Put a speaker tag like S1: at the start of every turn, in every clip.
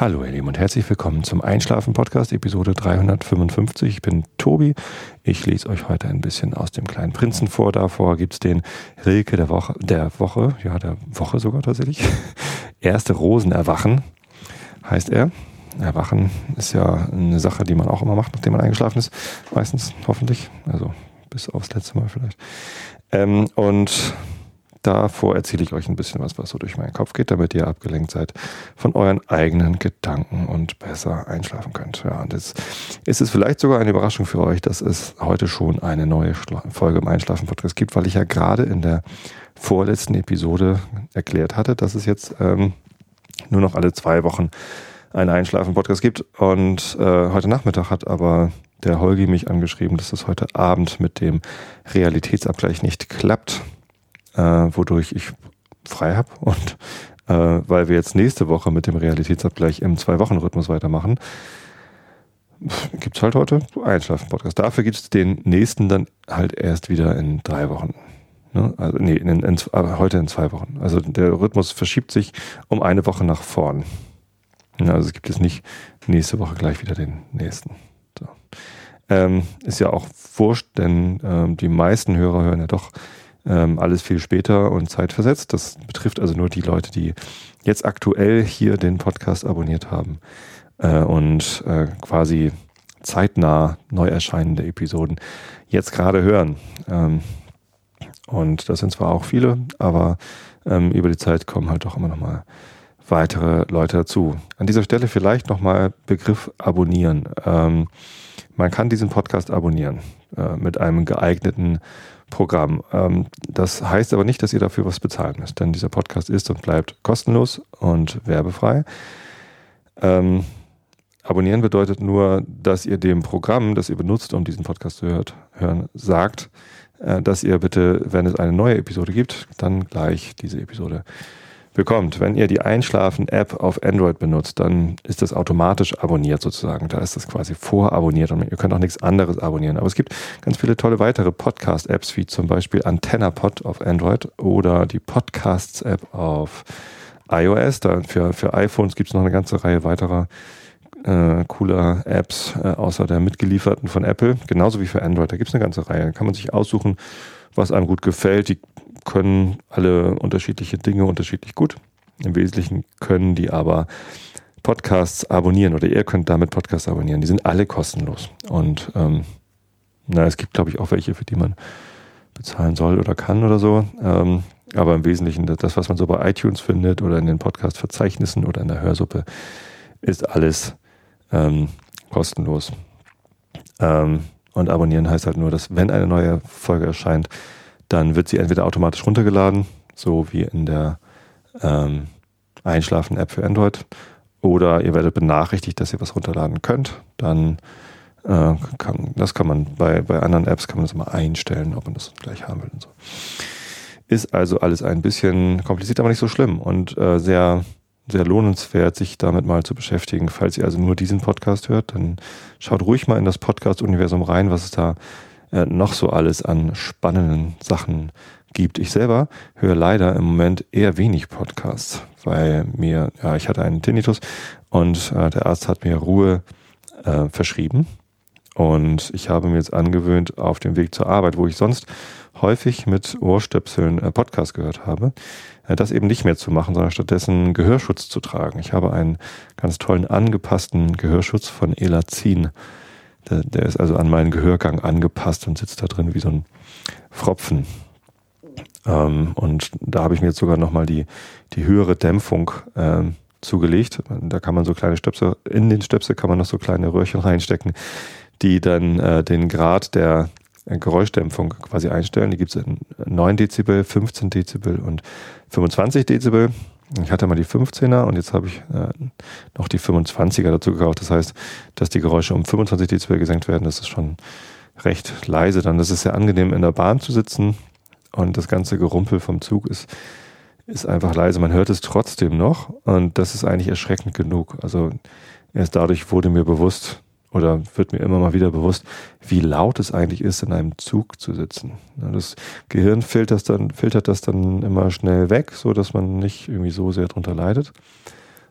S1: Hallo ihr Lieben und herzlich willkommen zum Einschlafen Podcast Episode 355. Ich bin Tobi. Ich lese euch heute ein bisschen aus dem kleinen Prinzen vor. Davor gibt es den Rilke der Woche, der Woche, ja der Woche sogar tatsächlich. Erste Rosenerwachen heißt er. Erwachen ist ja eine Sache, die man auch immer macht, nachdem man eingeschlafen ist. Meistens, hoffentlich. Also bis aufs letzte Mal vielleicht. Ähm, und Davor erzähle ich euch ein bisschen was, was so durch meinen Kopf geht, damit ihr abgelenkt seid von euren eigenen Gedanken und besser einschlafen könnt. Ja, und jetzt ist es vielleicht sogar eine Überraschung für euch, dass es heute schon eine neue Folge im Einschlafen-Podcast gibt, weil ich ja gerade in der vorletzten Episode erklärt hatte, dass es jetzt ähm, nur noch alle zwei Wochen einen Einschlafen-Podcast gibt. Und äh, heute Nachmittag hat aber der Holgi mich angeschrieben, dass es heute Abend mit dem Realitätsabgleich nicht klappt äh, wodurch ich frei habe und äh, weil wir jetzt nächste Woche mit dem Realitätsabgleich im Zwei-Wochen-Rhythmus weitermachen, gibt es halt heute Einschlafen-Podcast. Dafür gibt es den nächsten dann halt erst wieder in drei Wochen. Ne? Also, nee, in, in, heute in zwei Wochen. Also der Rhythmus verschiebt sich um eine Woche nach vorn. Also es gibt jetzt nicht nächste Woche gleich wieder den nächsten. So. Ähm, ist ja auch wurscht, denn ähm, die meisten Hörer hören ja doch ähm, alles viel später und zeitversetzt. Das betrifft also nur die Leute, die jetzt aktuell hier den Podcast abonniert haben äh, und äh, quasi zeitnah neu erscheinende Episoden jetzt gerade hören. Ähm, und das sind zwar auch viele, aber ähm, über die Zeit kommen halt doch immer noch mal weitere Leute dazu. An dieser Stelle vielleicht nochmal Begriff abonnieren. Ähm, man kann diesen Podcast abonnieren äh, mit einem geeigneten Programm. Ähm, das heißt aber nicht, dass ihr dafür was bezahlen müsst, denn dieser Podcast ist und bleibt kostenlos und werbefrei. Ähm, abonnieren bedeutet nur, dass ihr dem Programm, das ihr benutzt, um diesen Podcast zu hört, hören, sagt, äh, dass ihr bitte, wenn es eine neue Episode gibt, dann gleich diese Episode bekommt. Wenn ihr die Einschlafen-App auf Android benutzt, dann ist das automatisch abonniert sozusagen. Da ist das quasi vorabonniert und ihr könnt auch nichts anderes abonnieren. Aber es gibt ganz viele tolle weitere Podcast-Apps, wie zum Beispiel AntennaPod auf Android oder die Podcasts-App auf iOS. Da für, für iPhones gibt es noch eine ganze Reihe weiterer äh, cooler Apps, äh, außer der mitgelieferten von Apple, genauso wie für Android. Da gibt es eine ganze Reihe. Da kann man sich aussuchen, was einem gut gefällt. Die können alle unterschiedliche Dinge unterschiedlich gut. Im Wesentlichen können die aber Podcasts abonnieren oder ihr könnt damit Podcasts abonnieren. Die sind alle kostenlos. Und ähm, na, es gibt, glaube ich, auch welche, für die man bezahlen soll oder kann oder so. Ähm, aber im Wesentlichen das, was man so bei iTunes findet oder in den Podcast-Verzeichnissen oder in der Hörsuppe, ist alles ähm, kostenlos. Ähm, und abonnieren heißt halt nur, dass wenn eine neue Folge erscheint, dann wird sie entweder automatisch runtergeladen, so wie in der ähm, Einschlafen-App für Android, oder ihr werdet benachrichtigt, dass ihr was runterladen könnt. Dann äh, kann, das kann man bei, bei anderen Apps kann man das mal einstellen, ob man das gleich haben will und so. Ist also alles ein bisschen kompliziert, aber nicht so schlimm und äh, sehr, sehr lohnenswert, sich damit mal zu beschäftigen. Falls ihr also nur diesen Podcast hört, dann schaut ruhig mal in das Podcast-Universum rein, was es da äh, noch so alles an spannenden Sachen gibt. Ich selber höre leider im Moment eher wenig Podcasts, weil mir, ja, ich hatte einen Tinnitus und äh, der Arzt hat mir Ruhe äh, verschrieben. Und ich habe mir jetzt angewöhnt, auf dem Weg zur Arbeit, wo ich sonst häufig mit Ohrstöpseln äh, Podcast gehört habe, das eben nicht mehr zu machen, sondern stattdessen Gehörschutz zu tragen. Ich habe einen ganz tollen angepassten Gehörschutz von Elazin der, der ist also an meinen Gehörgang angepasst und sitzt da drin wie so ein Fropfen. Ähm, und da habe ich mir jetzt sogar nochmal die, die höhere Dämpfung ähm, zugelegt. Da kann man so kleine Stöpsel, in den Stöpsel kann man noch so kleine Röhrchen reinstecken, die dann äh, den Grad der Geräuschdämpfung quasi einstellen. Die gibt es in 9 Dezibel, 15 Dezibel und 25 Dezibel. Ich hatte mal die 15er und jetzt habe ich äh, noch die 25er dazu gekauft. Das heißt, dass die Geräusche um 25 Dezibel gesenkt werden, das ist schon recht leise dann. Das ist sehr angenehm in der Bahn zu sitzen und das ganze Gerumpel vom Zug ist, ist einfach leise. Man hört es trotzdem noch und das ist eigentlich erschreckend genug. Also erst dadurch wurde mir bewusst, oder wird mir immer mal wieder bewusst, wie laut es eigentlich ist, in einem Zug zu sitzen. Das Gehirn filtert das dann, filtert das dann immer schnell weg, so dass man nicht irgendwie so sehr drunter leidet.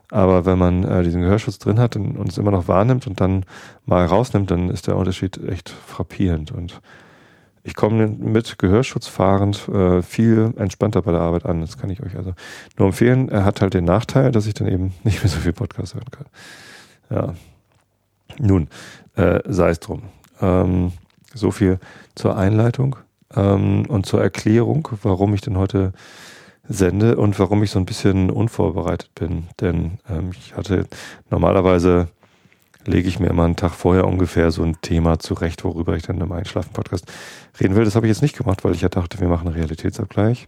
S1: Aber wenn man äh, diesen Gehörschutz drin hat und, es immer noch wahrnimmt und dann mal rausnimmt, dann ist der Unterschied echt frappierend. Und ich komme mit Gehörschutz fahrend äh, viel entspannter bei der Arbeit an. Das kann ich euch also nur empfehlen. Er hat halt den Nachteil, dass ich dann eben nicht mehr so viel Podcast hören kann. Ja. Nun, äh, sei es drum. Ähm, so viel zur Einleitung ähm, und zur Erklärung, warum ich denn heute sende und warum ich so ein bisschen unvorbereitet bin. Denn ähm, ich hatte normalerweise lege ich mir immer einen Tag vorher ungefähr so ein Thema zurecht, worüber ich dann im Einschlafen-Podcast reden will. Das habe ich jetzt nicht gemacht, weil ich ja dachte, wir machen einen Realitätsabgleich.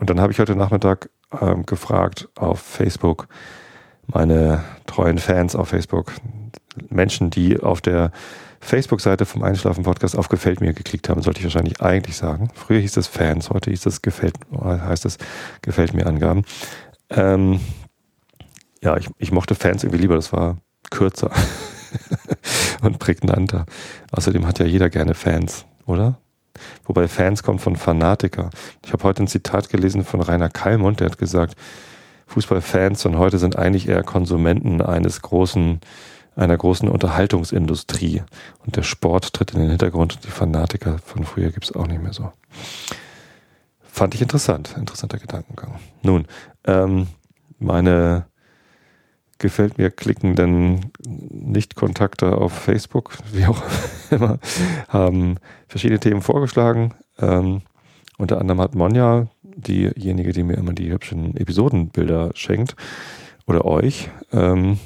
S1: Und dann habe ich heute Nachmittag ähm, gefragt auf Facebook, meine treuen Fans auf Facebook, Menschen, die auf der Facebook-Seite vom Einschlafen-Podcast auf Gefällt mir geklickt haben, sollte ich wahrscheinlich eigentlich sagen. Früher hieß es Fans, heute hieß es Gefällt, heißt es Gefällt mir Angaben. Ähm, ja, ich, ich mochte Fans irgendwie lieber, das war kürzer und prägnanter. Außerdem hat ja jeder gerne Fans, oder? Wobei Fans kommt von Fanatiker. Ich habe heute ein Zitat gelesen von Rainer Kallmund, der hat gesagt, Fußballfans von heute sind eigentlich eher Konsumenten eines großen, einer großen Unterhaltungsindustrie. Und der Sport tritt in den Hintergrund und die Fanatiker von früher gibt es auch nicht mehr so. Fand ich interessant, interessanter Gedankengang. Nun, ähm, meine gefällt mir klickenden Nicht-Kontakte auf Facebook, wie auch immer, haben verschiedene Themen vorgeschlagen. Ähm, unter anderem hat Monja, diejenige, die mir immer die hübschen Episodenbilder schenkt, oder euch, ähm,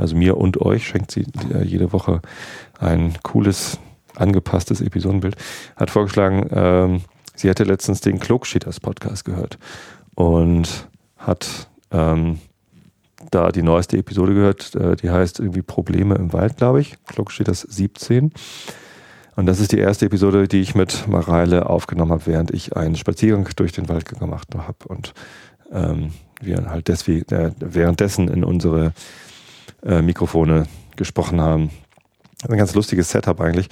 S1: also mir und euch schenkt sie äh, jede Woche ein cooles, angepasstes Episodenbild, hat vorgeschlagen, ähm, sie hätte letztens den Klugschieders Podcast gehört und hat ähm, da die neueste Episode gehört, äh, die heißt irgendwie Probleme im Wald, glaube ich. Das 17. Und das ist die erste Episode, die ich mit Mareile aufgenommen habe, während ich einen Spaziergang durch den Wald gemacht habe und ähm, wir halt deswegen, äh, währenddessen in unsere äh, Mikrofone gesprochen haben. Ein ganz lustiges Setup eigentlich.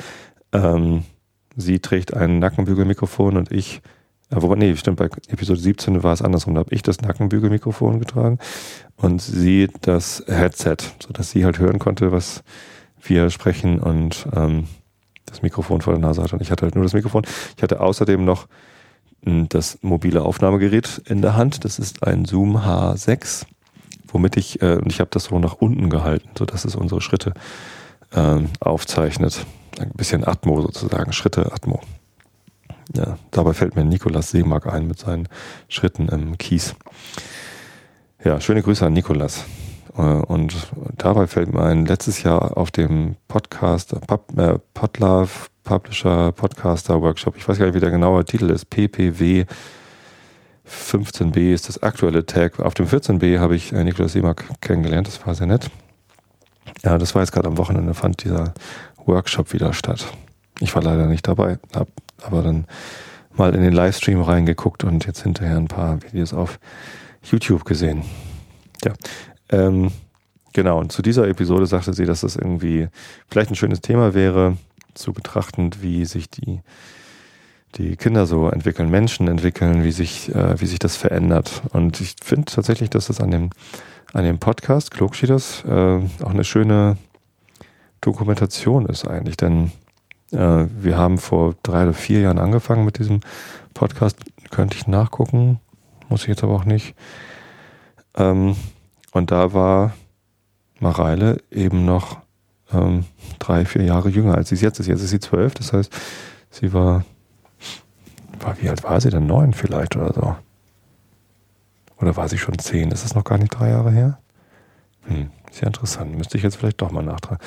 S1: Ähm, sie trägt ein Nackenbügelmikrofon und ich ja, wobei, nee, stimmt, bei Episode 17 war es andersrum. Da habe ich das Nackenbügelmikrofon getragen und sie das Headset, sodass sie halt hören konnte, was wir sprechen und ähm, das Mikrofon vor der Nase hatte. Und ich hatte halt nur das Mikrofon. Ich hatte außerdem noch hm, das mobile Aufnahmegerät in der Hand. Das ist ein Zoom H6, womit ich, äh, und ich habe das so nach unten gehalten, sodass es unsere Schritte ähm, aufzeichnet. Ein bisschen Atmo sozusagen, Schritte Atmo. Ja, dabei fällt mir Nikolas Seemark ein mit seinen Schritten im Kies. Ja, schöne Grüße an Nikolas. Äh, und dabei fällt mir ein, letztes Jahr auf dem Podcast, Pub, äh, Podlove Publisher Podcaster Workshop, ich weiß gar nicht, wie der genaue Titel ist, PPW 15b ist das aktuelle Tag. Auf dem 14b habe ich äh, Nikolaus Seemark kennengelernt, das war sehr nett. Ja, das war jetzt gerade am Wochenende, fand dieser Workshop wieder statt. Ich war leider nicht dabei, habe aber dann mal in den Livestream reingeguckt und jetzt hinterher ein paar Videos auf YouTube gesehen. Ja, ähm, genau. Und zu dieser Episode sagte sie, dass das irgendwie vielleicht ein schönes Thema wäre, zu betrachten, wie sich die, die Kinder so entwickeln, Menschen entwickeln, wie sich, äh, wie sich das verändert. Und ich finde tatsächlich, dass das an dem, an dem Podcast Klugschieders äh, auch eine schöne Dokumentation ist eigentlich, denn äh, wir haben vor drei oder vier Jahren angefangen mit diesem Podcast. Könnte ich nachgucken, muss ich jetzt aber auch nicht. Ähm, und da war Mareile eben noch ähm, drei, vier Jahre jünger als sie jetzt ist. Jetzt ist sie zwölf, das heißt, sie war, war, wie alt war sie denn? Neun vielleicht oder so. Oder war sie schon zehn? Ist das noch gar nicht drei Jahre her? Hm, sehr interessant. Müsste ich jetzt vielleicht doch mal nachtragen.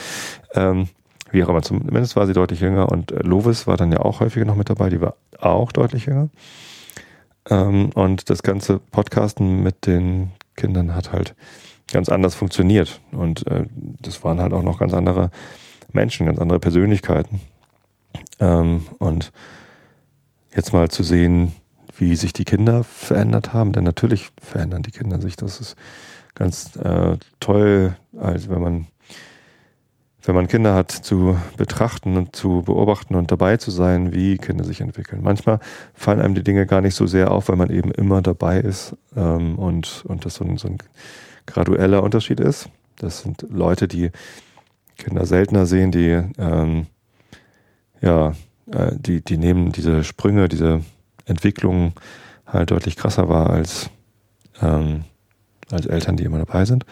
S1: Ähm, wie auch immer, zumindest war sie deutlich jünger und äh, Lovis war dann ja auch häufiger noch mit dabei, die war auch deutlich jünger. Ähm, und das ganze Podcasten mit den Kindern hat halt ganz anders funktioniert. Und äh, das waren halt auch noch ganz andere Menschen, ganz andere Persönlichkeiten. Ähm, und jetzt mal zu sehen, wie sich die Kinder verändert haben, denn natürlich verändern die Kinder sich. Das ist ganz äh, toll, als wenn man wenn man Kinder hat, zu betrachten und zu beobachten und dabei zu sein, wie Kinder sich entwickeln. Manchmal fallen einem die Dinge gar nicht so sehr auf, weil man eben immer dabei ist ähm, und, und das so ein, so ein gradueller Unterschied ist. Das sind Leute, die Kinder seltener sehen, die ähm, ja, äh, die, die nehmen diese Sprünge, diese Entwicklungen halt deutlich krasser wahr als, ähm, als Eltern, die immer dabei sind.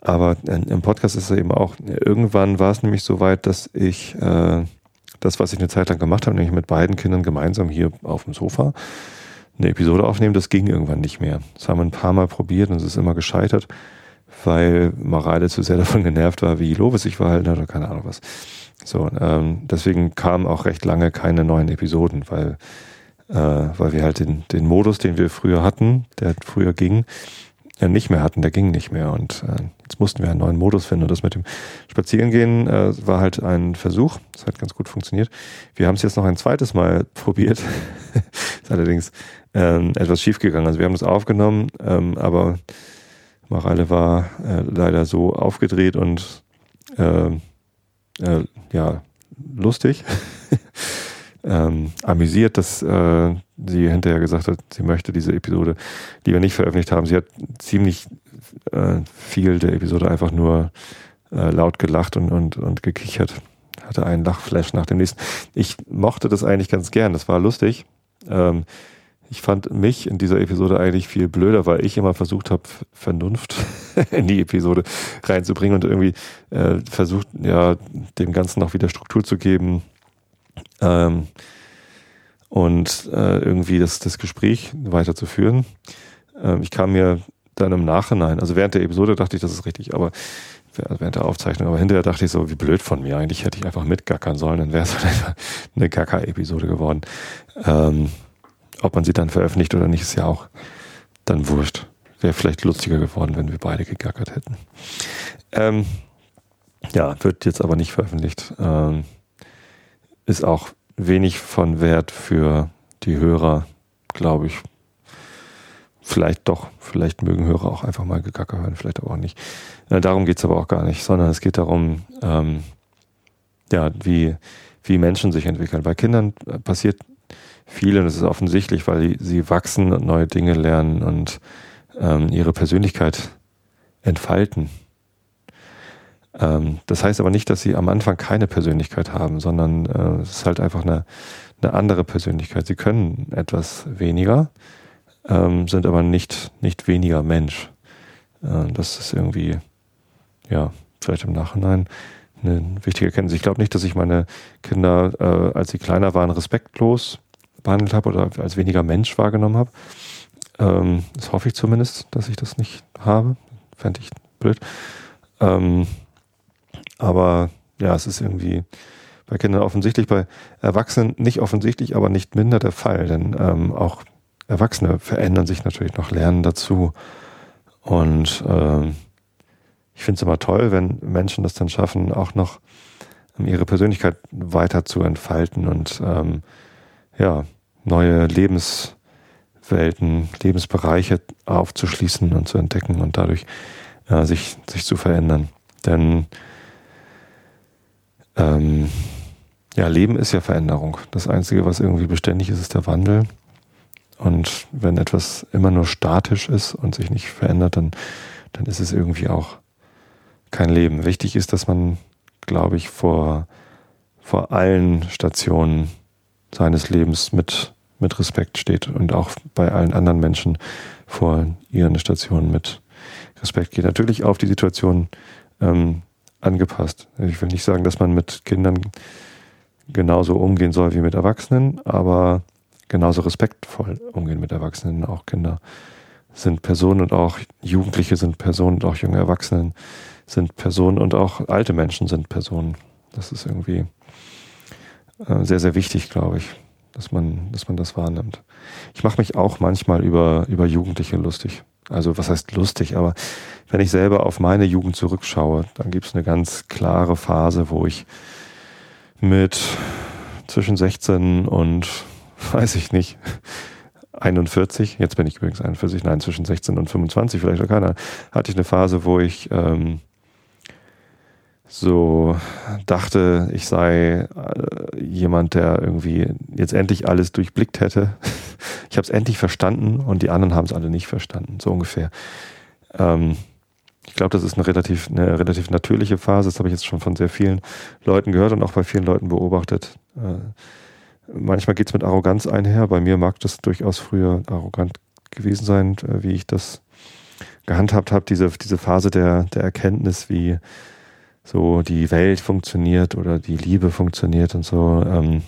S1: Aber im Podcast ist es eben auch, irgendwann war es nämlich so weit, dass ich äh, das, was ich eine Zeit lang gemacht habe, nämlich mit beiden Kindern gemeinsam hier auf dem Sofa eine Episode aufnehmen, das ging irgendwann nicht mehr. Das haben wir ein paar Mal probiert und es ist immer gescheitert, weil Mareile zu sehr davon genervt war, wie Lovis sich verhalten hat oder keine Ahnung was. So, ähm, deswegen kamen auch recht lange keine neuen Episoden, weil, äh, weil wir halt den, den Modus, den wir früher hatten, der früher ging, ja, nicht mehr hatten, der ging nicht mehr. Und äh, jetzt mussten wir einen neuen Modus finden. Und das mit dem Spazierengehen äh, war halt ein Versuch. Das hat ganz gut funktioniert. Wir haben es jetzt noch ein zweites Mal probiert. ist allerdings ähm, etwas schiefgegangen. Also wir haben das aufgenommen, ähm, aber Mareile war äh, leider so aufgedreht und äh, äh, ja, lustig, ähm, amüsiert, dass äh, sie hinterher gesagt hat, sie möchte diese Episode lieber nicht veröffentlicht haben. Sie hat ziemlich äh, viel der Episode einfach nur äh, laut gelacht und, und, und gekichert. Hatte einen Lachflash nach dem nächsten. Ich mochte das eigentlich ganz gern, das war lustig. Ähm, ich fand mich in dieser Episode eigentlich viel blöder, weil ich immer versucht habe, Vernunft in die Episode reinzubringen und irgendwie äh, versucht, ja, dem Ganzen noch wieder Struktur zu geben ähm, und äh, irgendwie das, das Gespräch weiterzuführen. Ähm, ich kam mir dann im Nachhinein, also während der Episode dachte ich, das ist richtig, aber während der Aufzeichnung, aber hinterher dachte ich so, wie blöd von mir. Eigentlich hätte ich einfach mitgackern sollen, dann wäre es halt eine Gacker-Episode geworden. Ähm, ob man sie dann veröffentlicht oder nicht, ist ja auch dann wurscht. Wäre vielleicht lustiger geworden, wenn wir beide gegackert hätten. Ähm, ja, wird jetzt aber nicht veröffentlicht. Ähm, ist auch wenig von Wert für die Hörer, glaube ich. Vielleicht doch, vielleicht mögen Hörer auch einfach mal Gegacker hören, vielleicht aber auch nicht. Äh, darum geht's aber auch gar nicht, sondern es geht darum, ähm, ja, wie, wie Menschen sich entwickeln. Bei Kindern passiert viel und es ist offensichtlich, weil sie wachsen und neue Dinge lernen und ähm, ihre Persönlichkeit entfalten. Ähm, das heißt aber nicht, dass sie am Anfang keine Persönlichkeit haben, sondern äh, es ist halt einfach eine, eine andere Persönlichkeit. Sie können etwas weniger, ähm, sind aber nicht, nicht weniger Mensch. Äh, das ist irgendwie, ja, vielleicht im Nachhinein eine wichtige Erkenntnis. Ich glaube nicht, dass ich meine Kinder, äh, als sie kleiner waren, respektlos behandelt habe oder als weniger Mensch wahrgenommen habe. Ähm, das hoffe ich zumindest, dass ich das nicht habe. Fände ich blöd. Ähm, aber ja, es ist irgendwie bei Kindern offensichtlich, bei Erwachsenen nicht offensichtlich, aber nicht minder der Fall. Denn ähm, auch Erwachsene verändern sich natürlich noch, lernen dazu. Und ähm, ich finde es immer toll, wenn Menschen das dann schaffen, auch noch ihre Persönlichkeit weiter zu entfalten und ähm, ja, neue Lebenswelten, Lebensbereiche aufzuschließen und zu entdecken und dadurch äh, sich, sich zu verändern. Denn ähm, ja, Leben ist ja Veränderung. Das Einzige, was irgendwie beständig ist, ist der Wandel. Und wenn etwas immer nur statisch ist und sich nicht verändert, dann, dann ist es irgendwie auch kein Leben. Wichtig ist, dass man, glaube ich, vor, vor allen Stationen seines Lebens mit, mit Respekt steht und auch bei allen anderen Menschen vor ihren Stationen mit Respekt geht. Natürlich auf die Situation ähm, angepasst. Ich will nicht sagen, dass man mit Kindern genauso umgehen soll wie mit Erwachsenen, aber genauso respektvoll umgehen mit Erwachsenen. Auch Kinder sind Personen und auch Jugendliche sind Personen und auch junge Erwachsenen sind Personen und auch alte Menschen sind Personen. Das ist irgendwie äh, sehr, sehr wichtig, glaube ich, dass man, dass man das wahrnimmt. Ich mache mich auch manchmal über, über Jugendliche lustig. Also was heißt lustig, aber wenn ich selber auf meine Jugend zurückschaue, dann gibt es eine ganz klare Phase, wo ich mit zwischen 16 und weiß ich nicht, 41, jetzt bin ich übrigens 41, nein, zwischen 16 und 25, vielleicht auch keiner, hatte ich eine Phase, wo ich ähm, so dachte, ich sei äh, jemand, der irgendwie jetzt endlich alles durchblickt hätte. Ich habe es endlich verstanden und die anderen haben es alle nicht verstanden, so ungefähr. Ähm, ich glaube, das ist eine relativ, eine relativ natürliche Phase. Das habe ich jetzt schon von sehr vielen Leuten gehört und auch bei vielen Leuten beobachtet. Äh, manchmal geht es mit Arroganz einher. Bei mir mag das durchaus früher arrogant gewesen sein, äh, wie ich das gehandhabt habe, diese, diese Phase der, der Erkenntnis, wie so die Welt funktioniert oder die Liebe funktioniert und so. Ähm,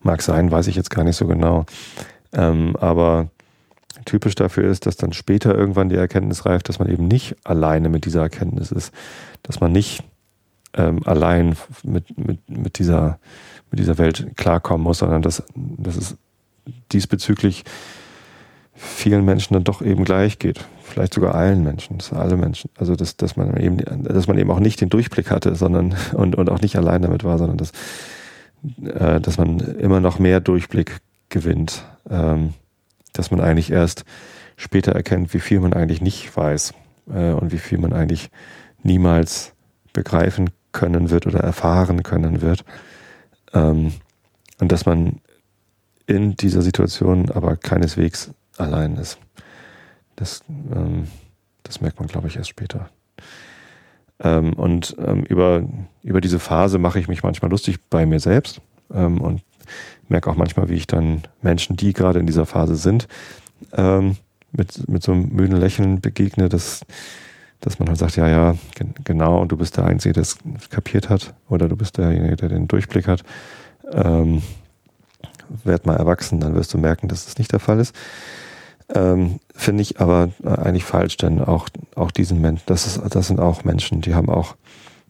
S1: mag sein, weiß ich jetzt gar nicht so genau. Ähm, aber typisch dafür ist, dass dann später irgendwann die Erkenntnis reift, dass man eben nicht alleine mit dieser Erkenntnis ist, dass man nicht ähm, allein mit, mit, mit, dieser, mit dieser Welt klarkommen muss, sondern dass, dass es diesbezüglich vielen Menschen dann doch eben gleich geht. Vielleicht sogar allen Menschen, alle Menschen. Also dass, dass man eben, dass man eben auch nicht den Durchblick hatte, sondern und, und auch nicht allein damit war, sondern dass, äh, dass man immer noch mehr Durchblick gewinnt. Ähm, dass man eigentlich erst später erkennt, wie viel man eigentlich nicht weiß äh, und wie viel man eigentlich niemals begreifen können wird oder erfahren können wird. Ähm, und dass man in dieser Situation aber keineswegs allein ist. Das, ähm, das merkt man, glaube ich, erst später. Ähm, und ähm, über, über diese Phase mache ich mich manchmal lustig bei mir selbst ähm, und merke auch manchmal, wie ich dann Menschen, die gerade in dieser Phase sind, ähm, mit, mit so einem müden Lächeln begegne, dass, dass man halt sagt, ja, ja, genau, und du bist der Einzige, der es kapiert hat, oder du bist derjenige, der den Durchblick hat. Ähm, werd mal erwachsen, dann wirst du merken, dass das nicht der Fall ist. Ähm, Finde ich aber eigentlich falsch, denn auch, auch diesen Menschen, das, ist, das sind auch Menschen, die haben auch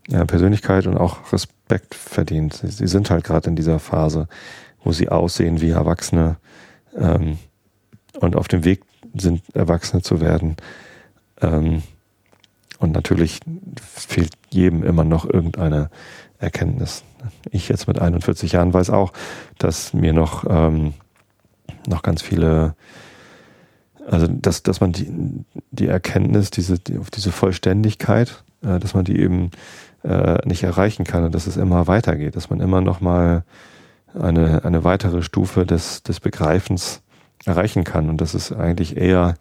S1: ja, Persönlichkeit und auch Respekt verdient. Sie, sie sind halt gerade in dieser Phase, wo sie aussehen wie Erwachsene ähm, und auf dem Weg sind, Erwachsene zu werden. Ähm, und natürlich fehlt jedem immer noch irgendeine Erkenntnis. Ich jetzt mit 41 Jahren weiß auch, dass mir noch, ähm, noch ganz viele, also dass, dass man die, die Erkenntnis, diese, die, auf diese Vollständigkeit, äh, dass man die eben äh, nicht erreichen kann und dass es immer weitergeht, dass man immer noch mal eine, eine weitere Stufe des, des Begreifens erreichen kann und dass es eigentlich eher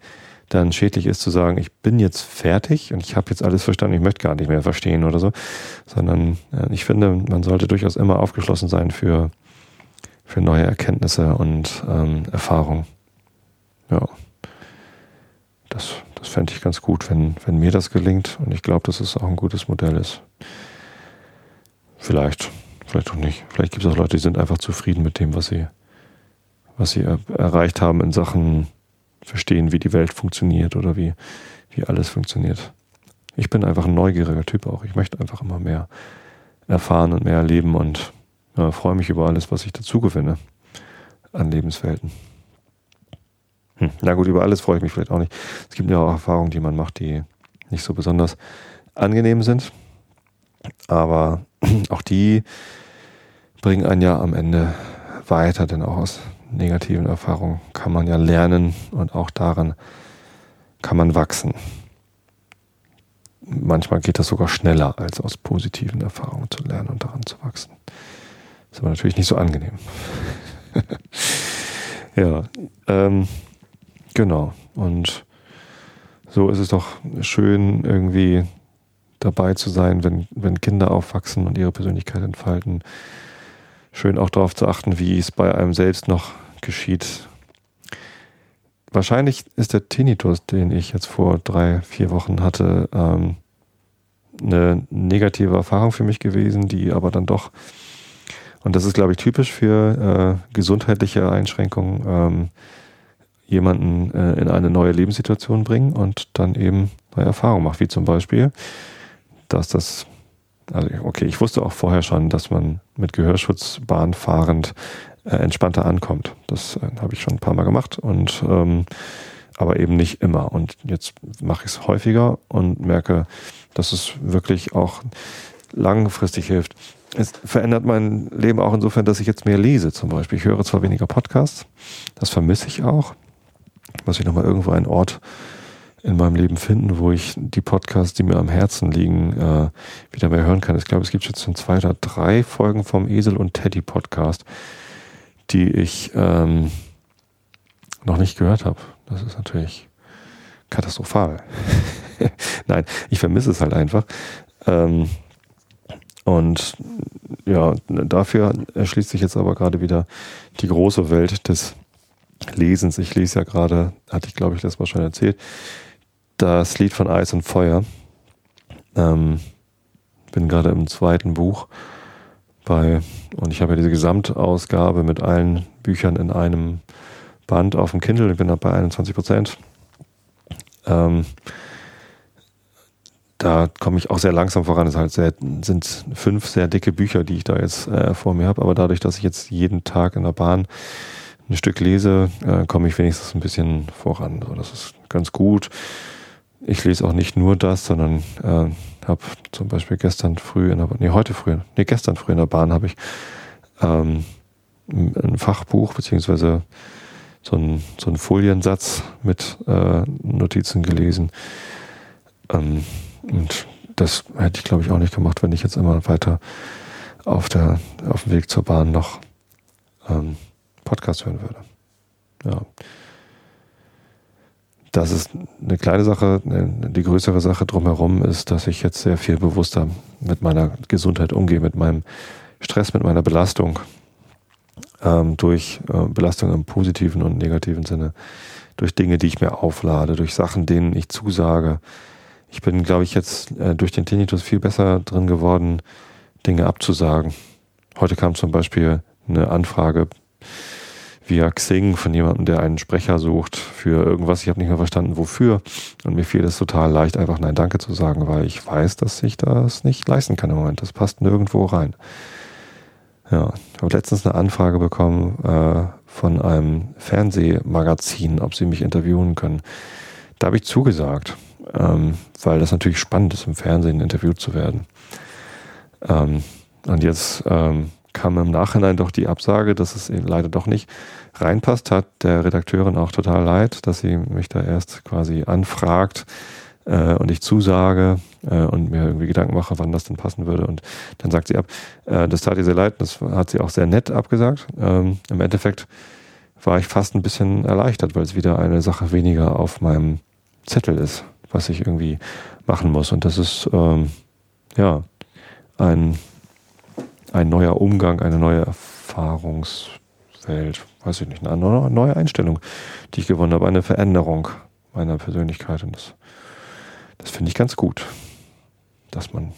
S1: dann schädlich ist zu sagen, ich bin jetzt fertig und ich habe jetzt alles verstanden, ich möchte gar nicht mehr verstehen oder so, sondern äh, ich finde, man sollte durchaus immer aufgeschlossen sein für, für neue Erkenntnisse und ähm, Erfahrungen. Ja, fände ich ganz gut, wenn, wenn mir das gelingt und ich glaube, dass es auch ein gutes Modell ist. Vielleicht, vielleicht auch nicht. Vielleicht gibt es auch Leute, die sind einfach zufrieden mit dem, was sie, was sie er erreicht haben in Sachen verstehen, wie die Welt funktioniert oder wie, wie alles funktioniert. Ich bin einfach ein neugieriger Typ auch. Ich möchte einfach immer mehr erfahren und mehr erleben und ja, freue mich über alles, was ich dazu gewinne an Lebenswelten. Hm. Na gut, über alles freue ich mich vielleicht auch nicht. Es gibt ja auch Erfahrungen, die man macht, die nicht so besonders angenehm sind. Aber auch die bringen einen ja am Ende weiter, denn auch aus negativen Erfahrungen kann man ja lernen und auch daran kann man wachsen. Manchmal geht das sogar schneller, als aus positiven Erfahrungen zu lernen und daran zu wachsen. Ist aber natürlich nicht so angenehm. ja, ähm, genau. Und so ist es doch schön, irgendwie dabei zu sein, wenn, wenn Kinder aufwachsen und ihre Persönlichkeit entfalten. Schön auch darauf zu achten, wie es bei einem selbst noch geschieht. Wahrscheinlich ist der Tinnitus, den ich jetzt vor drei, vier Wochen hatte, ähm, eine negative Erfahrung für mich gewesen, die aber dann doch, und das ist, glaube ich, typisch für äh, gesundheitliche Einschränkungen, ähm, jemanden äh, in eine neue Lebenssituation bringen und dann eben neue Erfahrungen macht, wie zum Beispiel, dass das, also okay, ich wusste auch vorher schon, dass man mit Gehörschutz Bahn fahrend äh, entspannter ankommt. Das äh, habe ich schon ein paar Mal gemacht und ähm, aber eben nicht immer. Und jetzt mache ich es häufiger und merke, dass es wirklich auch langfristig hilft. Es verändert mein Leben auch insofern, dass ich jetzt mehr lese zum Beispiel. Ich höre zwar weniger Podcasts, das vermisse ich auch. Muss ich nochmal irgendwo einen Ort in meinem Leben finden, wo ich die Podcasts, die mir am Herzen liegen, äh, wieder mehr hören kann. Ich glaube, es gibt jetzt schon zwei oder drei Folgen vom Esel und Teddy Podcast, die ich ähm, noch nicht gehört habe. Das ist natürlich katastrophal. Nein, ich vermisse es halt einfach. Ähm, und ja, dafür erschließt sich jetzt aber gerade wieder die große Welt des Lesens. Ich lese ja gerade, hatte ich glaube ich das mal schon erzählt, das Lied von Eis und Feuer. Ähm, bin gerade im zweiten Buch bei, und ich habe ja diese Gesamtausgabe mit allen Büchern in einem Band auf dem Kindle. Ich bin da bei 21 Prozent. Ähm, da komme ich auch sehr langsam voran. Es halt sehr, sind fünf sehr dicke Bücher, die ich da jetzt äh, vor mir habe. Aber dadurch, dass ich jetzt jeden Tag in der Bahn ein Stück lese, äh, komme ich wenigstens ein bisschen voran. So, das ist ganz gut. Ich lese auch nicht nur das, sondern äh, habe zum Beispiel gestern früh in der nee, heute früh, nee, gestern früh in der Bahn habe ich ähm, ein Fachbuch beziehungsweise so ein, so Foliensatz mit äh, Notizen gelesen. Ähm, und das hätte ich, glaube ich, auch nicht gemacht, wenn ich jetzt immer weiter auf, der, auf dem Weg zur Bahn noch ähm, Podcast hören würde. Ja. Das ist eine kleine Sache. Die größere Sache drumherum ist, dass ich jetzt sehr viel bewusster mit meiner Gesundheit umgehe, mit meinem Stress, mit meiner Belastung. Ähm, durch äh, Belastung im positiven und negativen Sinne. Durch Dinge, die ich mir auflade, durch Sachen, denen ich zusage, ich bin, glaube ich, jetzt äh, durch den Tinnitus viel besser drin geworden, Dinge abzusagen. Heute kam zum Beispiel eine Anfrage via Xing von jemandem, der einen Sprecher sucht für irgendwas. Ich habe nicht mehr verstanden, wofür. Und mir fiel es total leicht, einfach Nein Danke zu sagen, weil ich weiß, dass ich das nicht leisten kann im Moment. Das passt nirgendwo rein. Ja, ich habe letztens eine Anfrage bekommen äh, von einem Fernsehmagazin, ob sie mich interviewen können. Da habe ich zugesagt ähm, weil das natürlich spannend ist, im Fernsehen interviewt zu werden. Ähm, und jetzt ähm, kam im Nachhinein doch die Absage, dass es leider doch nicht reinpasst, hat der Redakteurin auch total leid, dass sie mich da erst quasi anfragt äh, und ich zusage äh, und mir irgendwie Gedanken mache, wann das denn passen würde. Und dann sagt sie ab, äh, das tat ihr sehr leid, das hat sie auch sehr nett abgesagt. Ähm, Im Endeffekt war ich fast ein bisschen erleichtert, weil es wieder eine Sache weniger auf meinem Zettel ist was ich irgendwie machen muss. Und das ist ähm, ja ein, ein neuer Umgang, eine neue Erfahrungswelt, weiß ich nicht, eine neue Einstellung, die ich gewonnen habe, eine Veränderung meiner Persönlichkeit. Und das, das finde ich ganz gut, dass man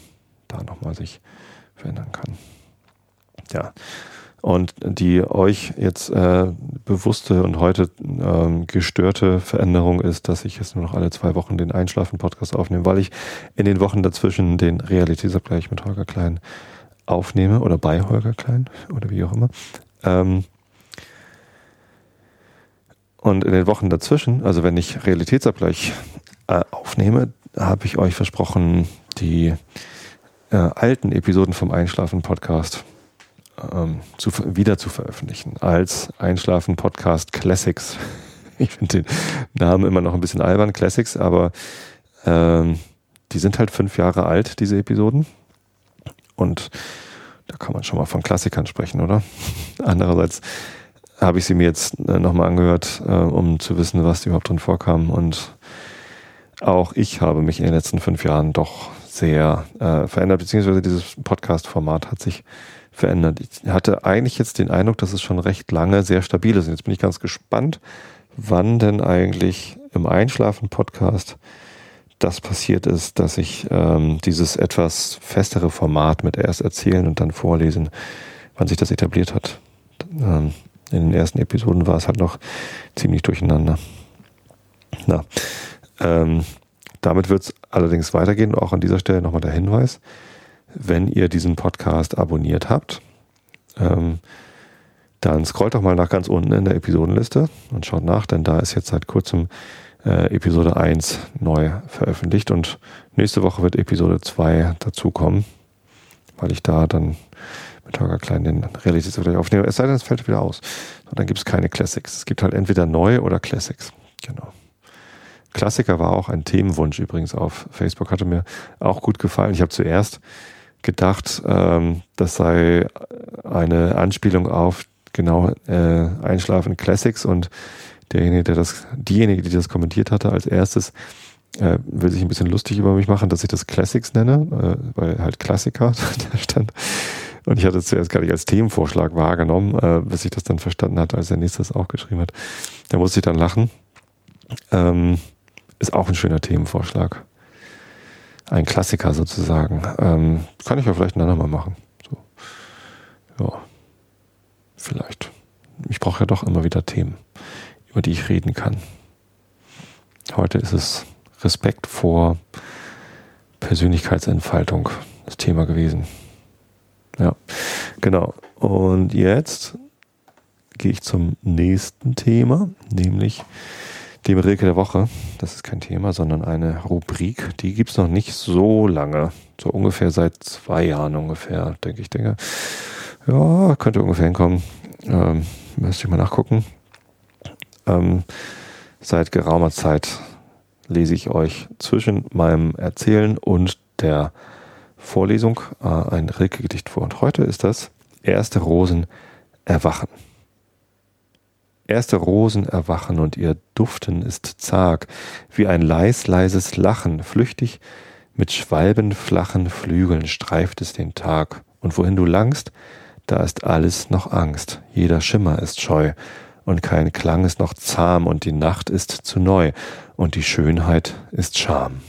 S1: da nochmal sich verändern kann. Ja, und die euch jetzt äh, bewusste und heute ähm, gestörte Veränderung ist, dass ich jetzt nur noch alle zwei Wochen den Einschlafen-Podcast aufnehme, weil ich in den Wochen dazwischen den Realitätsabgleich mit Holger Klein aufnehme oder bei Holger Klein oder wie auch immer. Ähm, und in den Wochen dazwischen, also wenn ich Realitätsabgleich äh, aufnehme, habe ich euch versprochen, die äh, alten Episoden vom Einschlafen-Podcast ähm, zu, wieder zu veröffentlichen als Einschlafen Podcast Classics. Ich finde den Namen immer noch ein bisschen albern, Classics, aber ähm, die sind halt fünf Jahre alt, diese Episoden. Und da kann man schon mal von Klassikern sprechen, oder? Andererseits habe ich sie mir jetzt äh, nochmal angehört, äh, um zu wissen, was überhaupt drin vorkam. Und auch ich habe mich in den letzten fünf Jahren doch sehr äh, verändert, beziehungsweise dieses Podcast-Format hat sich verändert. Ich hatte eigentlich jetzt den Eindruck, dass es schon recht lange sehr stabil ist. Und jetzt bin ich ganz gespannt, wann denn eigentlich im Einschlafen-Podcast das passiert ist, dass ich ähm, dieses etwas festere Format mit erst erzählen und dann vorlesen, wann sich das etabliert hat. Ähm, in den ersten Episoden war es halt noch ziemlich durcheinander. Na, ähm, damit wird es allerdings weitergehen. Auch an dieser Stelle nochmal der Hinweis wenn ihr diesen Podcast abonniert habt, ähm, dann scrollt doch mal nach ganz unten in der Episodenliste und schaut nach, denn da ist jetzt seit kurzem äh, Episode 1 neu veröffentlicht und nächste Woche wird Episode 2 dazukommen, weil ich da dann mit Holger Klein den Realitätsvergleich aufnehme. Es sei denn, es fällt wieder aus. Und dann gibt es keine Classics. Es gibt halt entweder neu oder Classics. Genau. Klassiker war auch ein Themenwunsch übrigens auf Facebook, hatte mir auch gut gefallen. Ich habe zuerst gedacht, ähm, das sei eine Anspielung auf genau äh, Einschlafen Classics und derjenige, der das, diejenige, die das kommentiert hatte, als erstes äh, will sich ein bisschen lustig über mich machen, dass ich das Classics nenne, äh, weil halt Klassiker da stand. Und ich hatte es zuerst gar nicht als Themenvorschlag wahrgenommen, äh, bis ich das dann verstanden hatte, als der nächste das auch geschrieben hat. Da musste ich dann lachen. Ähm, ist auch ein schöner Themenvorschlag. Ein Klassiker sozusagen. Ähm, kann ich ja vielleicht ein andermal machen. So. Ja. Vielleicht. Ich brauche ja doch immer wieder Themen, über die ich reden kann. Heute ist es Respekt vor Persönlichkeitsentfaltung das Thema gewesen. Ja, genau. Und jetzt gehe ich zum nächsten Thema, nämlich dem Rilke der Woche. Das ist kein Thema, sondern eine Rubrik. Die gibt es noch nicht so lange. So ungefähr seit zwei Jahren ungefähr, denke ich. Denke, ja, könnte ungefähr hinkommen. Ähm, müsste ich mal nachgucken. Ähm, seit geraumer Zeit lese ich euch zwischen meinem Erzählen und der Vorlesung äh, ein Rilke-Gedicht vor. Und heute ist das Erste Rosen erwachen. Erste Rosen erwachen und ihr Duften ist zag, wie ein leis, leises Lachen, flüchtig mit schwalbenflachen Flügeln streift es den Tag. Und wohin du langst, da ist alles noch Angst, jeder Schimmer ist scheu, und kein Klang ist noch zahm, und die Nacht ist zu neu, und die Schönheit ist Scham.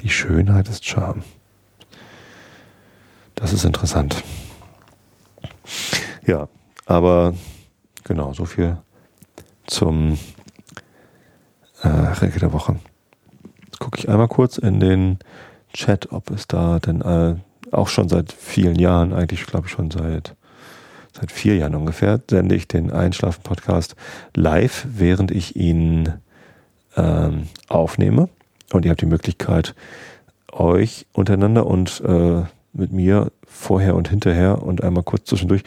S1: Die Schönheit ist Charme. Das ist interessant. Ja, aber genau, so viel zum äh, Regel der Woche. Jetzt gucke ich einmal kurz in den Chat, ob es da denn äh, auch schon seit vielen Jahren, eigentlich glaube ich schon seit seit vier Jahren ungefähr, sende ich den Einschlafen-Podcast live, während ich ihn ähm, aufnehme. Und ihr habt die Möglichkeit, euch untereinander und äh, mit mir vorher und hinterher und einmal kurz zwischendurch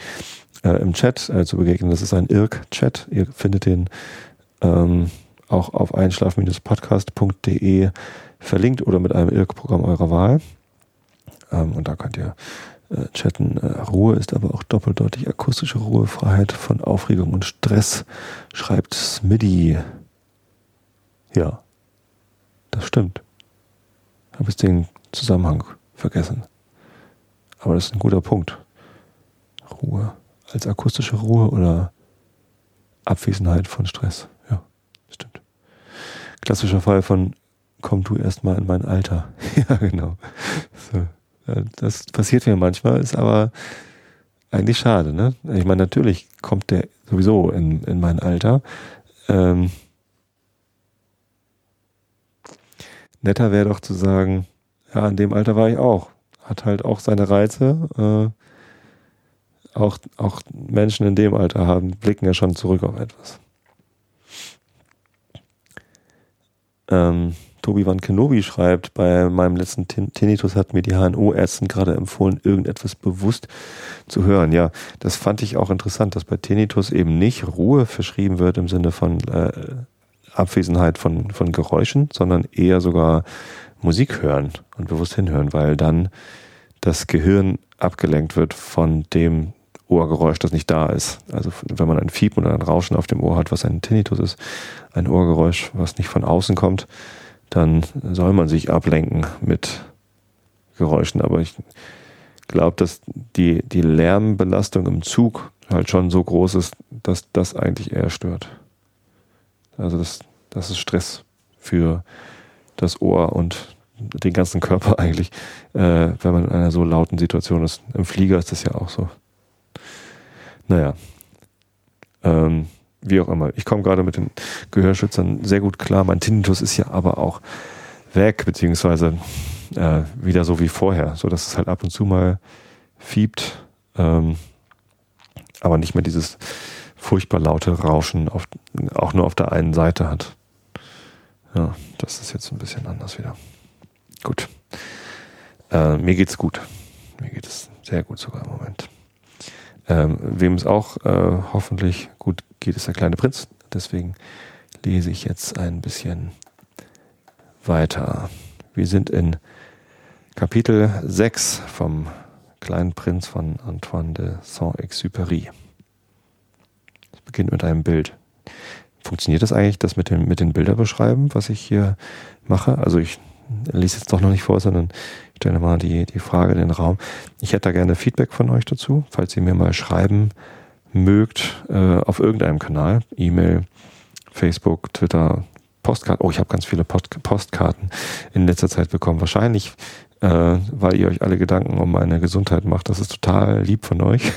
S1: äh, im Chat äh, zu begegnen. Das ist ein IRC-Chat. Ihr findet den ähm, auch auf einschlafen-podcast.de verlinkt oder mit einem IRC-Programm eurer Wahl. Ähm, und da könnt ihr äh, chatten. Äh, Ruhe ist aber auch doppeldeutig akustische Ruhe, Freiheit von Aufregung und Stress, schreibt Smiddy. Ja, das stimmt. Habe jetzt den Zusammenhang vergessen. Aber das ist ein guter Punkt. Ruhe. Als akustische Ruhe oder Abwesenheit von Stress. Ja, stimmt. Klassischer Fall von komm du erstmal in mein Alter. ja, genau. So. Das passiert mir manchmal, ist aber eigentlich schade. Ne? Ich meine, natürlich kommt der sowieso in, in mein Alter. Ähm, netter wäre doch zu sagen, ja, in dem Alter war ich auch. Hat halt auch seine Reize. Äh, auch, auch Menschen in dem Alter haben, blicken ja schon zurück auf etwas. Ähm, Tobi Van Kenobi schreibt, bei meinem letzten Tinnitus hat mir die HNO-Ärztin gerade empfohlen, irgendetwas bewusst zu hören. Ja, das fand ich auch interessant, dass bei Tinnitus eben nicht Ruhe verschrieben wird im Sinne von äh, Abwesenheit von, von Geräuschen, sondern eher sogar Musik hören und bewusst hinhören, weil dann das Gehirn abgelenkt wird von dem Ohrgeräusch, das nicht da ist. Also wenn man ein Fiepen oder ein Rauschen auf dem Ohr hat, was ein Tinnitus ist, ein Ohrgeräusch, was nicht von außen kommt, dann soll man sich ablenken mit Geräuschen. Aber ich glaube, dass die, die Lärmbelastung im Zug halt schon so groß ist, dass das eigentlich eher stört. Also das, das ist Stress für das Ohr und den ganzen Körper eigentlich, äh, wenn man in einer so lauten Situation ist. Im Flieger ist das ja auch so. Naja. Ähm, wie auch immer. Ich komme gerade mit den Gehörschützern sehr gut klar. Mein Tinnitus ist ja aber auch weg, beziehungsweise äh, wieder so wie vorher, so dass es halt ab und zu mal fiebt, ähm, aber nicht mehr dieses furchtbar laute Rauschen auf, auch nur auf der einen Seite hat. Ja, das ist jetzt ein bisschen anders wieder. Gut. Äh, mir geht's gut. Mir geht es sehr gut sogar im Moment. Ähm, wem es auch äh, hoffentlich gut geht, ist der kleine Prinz. Deswegen lese ich jetzt ein bisschen weiter. Wir sind in Kapitel 6 vom kleinen Prinz von Antoine de Saint-Exupéry beginnt mit einem Bild. Funktioniert das eigentlich, das mit, dem, mit den Bilder beschreiben, was ich hier mache? Also ich lese jetzt doch noch nicht vor, sondern stelle mal die, die Frage in den Raum. Ich hätte da gerne Feedback von euch dazu, falls ihr mir mal schreiben mögt, äh, auf irgendeinem Kanal, E-Mail, Facebook, Twitter, Postkarten. Oh, ich habe ganz viele Post Postkarten in letzter Zeit bekommen. Wahrscheinlich, äh, weil ihr euch alle Gedanken um meine Gesundheit macht. Das ist total lieb von euch.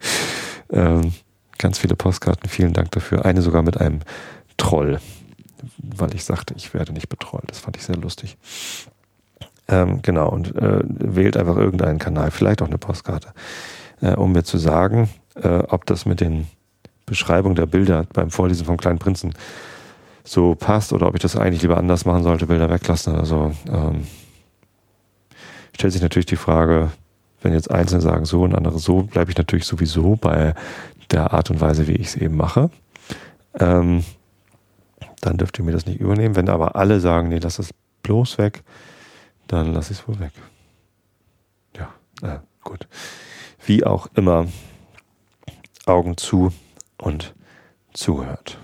S1: ähm, ganz viele Postkarten. Vielen Dank dafür. Eine sogar mit einem Troll, weil ich sagte, ich werde nicht betrollt. Das fand ich sehr lustig. Ähm, genau, und äh, wählt einfach irgendeinen Kanal, vielleicht auch eine Postkarte, äh, um mir zu sagen, äh, ob das mit den Beschreibungen der Bilder beim Vorlesen vom kleinen Prinzen so passt oder ob ich das eigentlich lieber anders machen sollte, Bilder weglassen oder so. Ähm, stellt sich natürlich die Frage, wenn jetzt Einzelne sagen so und andere so, bleibe ich natürlich sowieso bei der Art und Weise, wie ich es eben mache. Ähm, dann dürft ihr mir das nicht übernehmen. Wenn aber alle sagen, nee, lass es bloß weg, dann lass ich es wohl weg. Ja, äh, gut. Wie auch immer, Augen zu und zugehört.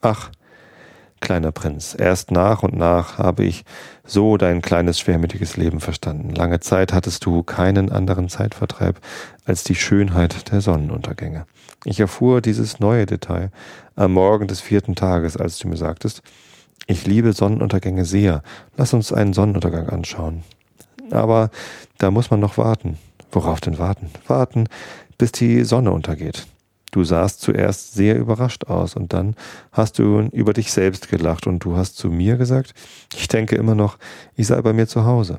S1: Ach, kleiner Prinz, erst nach und nach habe ich so dein kleines schwermütiges Leben verstanden. Lange Zeit hattest du keinen anderen Zeitvertreib als die Schönheit der Sonnenuntergänge. Ich erfuhr dieses neue Detail am Morgen des vierten Tages, als du mir sagtest, ich liebe Sonnenuntergänge sehr, lass uns einen Sonnenuntergang anschauen. Aber da muss man noch warten. Worauf denn warten? Warten, bis die Sonne untergeht. Du sahst zuerst sehr überrascht aus und dann hast du über dich selbst gelacht und du hast zu mir gesagt, ich denke immer noch, ich sei bei mir zu Hause.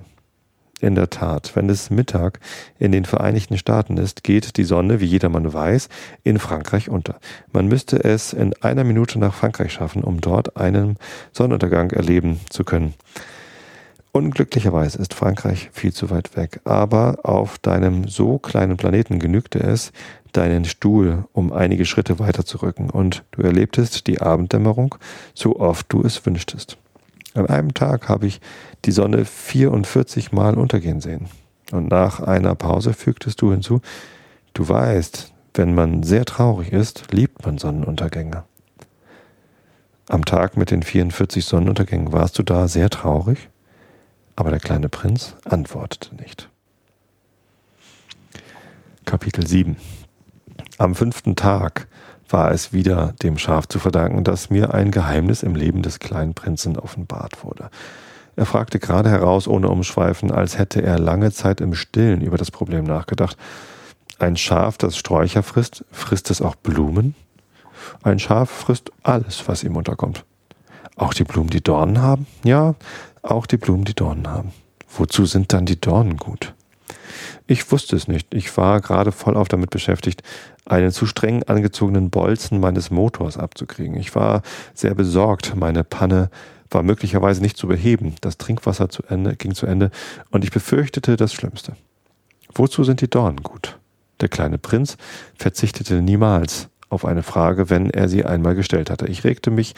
S1: In der Tat, wenn es Mittag in den Vereinigten Staaten ist, geht die Sonne, wie jedermann weiß, in Frankreich unter. Man müsste es in einer Minute nach Frankreich schaffen, um dort einen Sonnenuntergang erleben zu können. Unglücklicherweise ist Frankreich viel zu weit weg, aber auf deinem so kleinen Planeten genügte es, deinen Stuhl um einige Schritte weiter zu rücken und du erlebtest die Abenddämmerung, so oft du es wünschtest. An einem Tag habe ich die Sonne 44 Mal untergehen sehen. Und nach einer Pause fügtest du hinzu, du weißt, wenn man sehr traurig ist, liebt man Sonnenuntergänge. Am Tag mit den 44 Sonnenuntergängen warst du da sehr traurig? Aber der kleine Prinz antwortete nicht. Kapitel 7 am fünften Tag war es wieder dem Schaf zu verdanken, dass mir ein Geheimnis im Leben des kleinen Prinzen offenbart wurde. Er fragte gerade heraus, ohne Umschweifen, als hätte er lange Zeit im Stillen über das Problem nachgedacht. Ein Schaf, das Sträucher frisst, frisst es auch Blumen? Ein Schaf frisst alles, was ihm unterkommt. Auch die Blumen, die Dornen haben? Ja, auch die Blumen, die Dornen haben. Wozu sind dann die Dornen gut? Ich wusste es nicht. Ich war gerade voll auf damit beschäftigt, einen zu streng angezogenen Bolzen meines Motors abzukriegen. Ich war sehr besorgt. Meine Panne war möglicherweise nicht zu beheben. Das Trinkwasser zu Ende, ging zu Ende und ich befürchtete das Schlimmste. Wozu sind die Dornen gut? Der kleine Prinz verzichtete niemals auf eine Frage, wenn er sie einmal gestellt hatte. Ich regte mich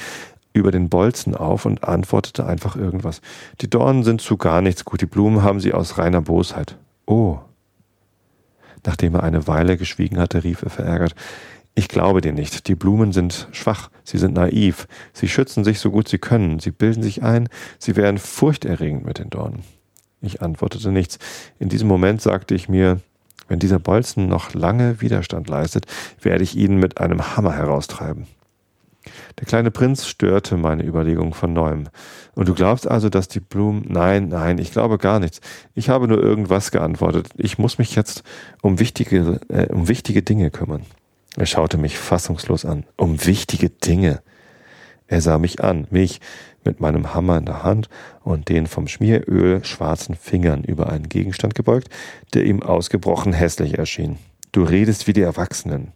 S1: über den Bolzen auf und antwortete einfach irgendwas. Die Dornen sind zu gar nichts gut, die Blumen haben sie aus reiner Bosheit. Oh. Nachdem er eine Weile geschwiegen hatte, rief er verärgert, ich glaube dir nicht. Die Blumen sind schwach, sie sind naiv, sie schützen sich so gut sie können, sie bilden sich ein, sie wären furchterregend mit den Dornen. Ich antwortete nichts. In diesem Moment sagte ich mir, wenn dieser Bolzen noch lange Widerstand leistet, werde ich ihn mit einem Hammer heraustreiben. Der kleine Prinz störte meine Überlegung von neuem. Und du glaubst also, dass die Blumen. Nein, nein, ich glaube gar nichts. Ich habe nur irgendwas geantwortet. Ich muss mich jetzt um wichtige, äh, um wichtige Dinge kümmern. Er schaute mich fassungslos an. Um wichtige Dinge. Er sah mich an, mich mit meinem Hammer in der Hand und den vom Schmieröl schwarzen Fingern über einen Gegenstand gebeugt, der ihm ausgebrochen hässlich erschien. Du redest wie die Erwachsenen.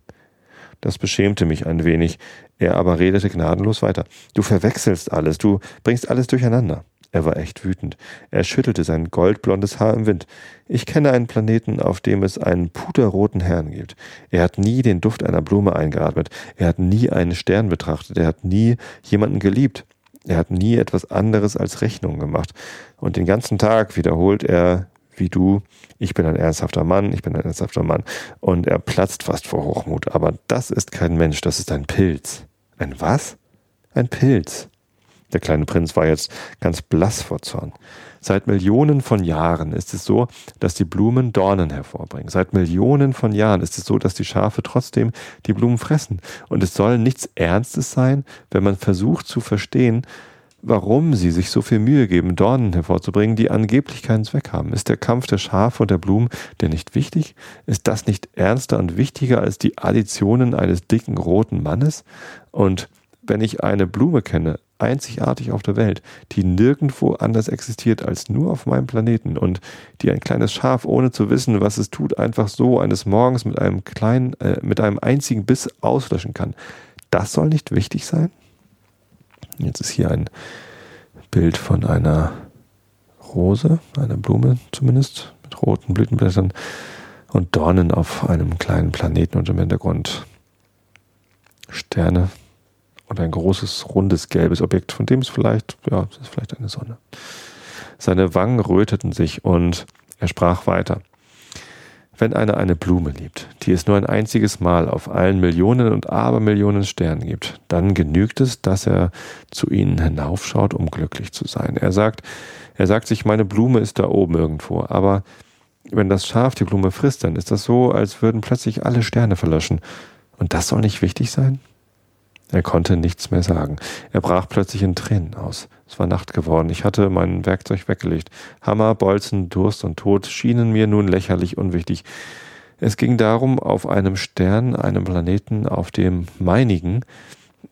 S1: Das beschämte mich ein wenig. Er aber redete gnadenlos weiter. Du verwechselst alles, du bringst alles durcheinander. Er war echt wütend. Er schüttelte sein goldblondes Haar im Wind. Ich kenne einen Planeten, auf dem es einen puderroten Herrn gibt. Er hat nie den Duft einer Blume eingeatmet. Er hat nie einen Stern betrachtet. Er hat nie jemanden geliebt. Er hat nie etwas anderes als Rechnungen gemacht. Und den ganzen Tag wiederholt er wie du, ich bin ein ernsthafter Mann, ich bin ein ernsthafter Mann. Und er platzt fast vor Hochmut. Aber das ist kein Mensch, das ist ein Pilz. Ein was? Ein Pilz. Der kleine Prinz war jetzt ganz blass vor Zorn. Seit Millionen von Jahren ist es so, dass die Blumen Dornen hervorbringen. Seit Millionen von Jahren ist es so, dass die Schafe trotzdem die Blumen fressen. Und es soll nichts Ernstes sein, wenn man versucht zu verstehen, warum sie sich so viel Mühe geben, Dornen hervorzubringen, die angeblich keinen Zweck haben. Ist der Kampf der Schafe und der Blumen denn nicht wichtig? Ist das nicht ernster und wichtiger als die Additionen eines dicken roten Mannes? Und wenn ich eine Blume kenne, einzigartig auf der Welt, die nirgendwo anders existiert als nur auf meinem Planeten und die ein kleines Schaf, ohne zu wissen, was es tut, einfach so eines Morgens mit einem kleinen, äh, mit einem einzigen Biss auslöschen kann. Das soll nicht wichtig sein? Jetzt ist hier ein Bild von einer Rose, einer Blume zumindest, mit roten Blütenblättern und Dornen auf einem kleinen Planeten und im Hintergrund Sterne und ein großes, rundes, gelbes Objekt, von dem es vielleicht, ja, es ist vielleicht eine Sonne. Seine Wangen röteten sich und er sprach weiter. Wenn einer eine Blume liebt, die es nur ein einziges Mal auf allen Millionen und Abermillionen Sternen gibt, dann genügt es, dass er zu ihnen hinaufschaut, um glücklich zu sein. Er sagt, er sagt sich, meine Blume ist da oben irgendwo, aber wenn das Schaf die Blume frisst, dann ist das so, als würden plötzlich alle Sterne verlöschen. Und das soll nicht wichtig sein? Er konnte nichts mehr sagen. Er brach plötzlich in Tränen aus. Es war Nacht geworden. Ich hatte mein Werkzeug weggelegt. Hammer, Bolzen, Durst und Tod schienen mir nun lächerlich unwichtig. Es ging darum, auf einem Stern, einem Planeten, auf dem meinigen,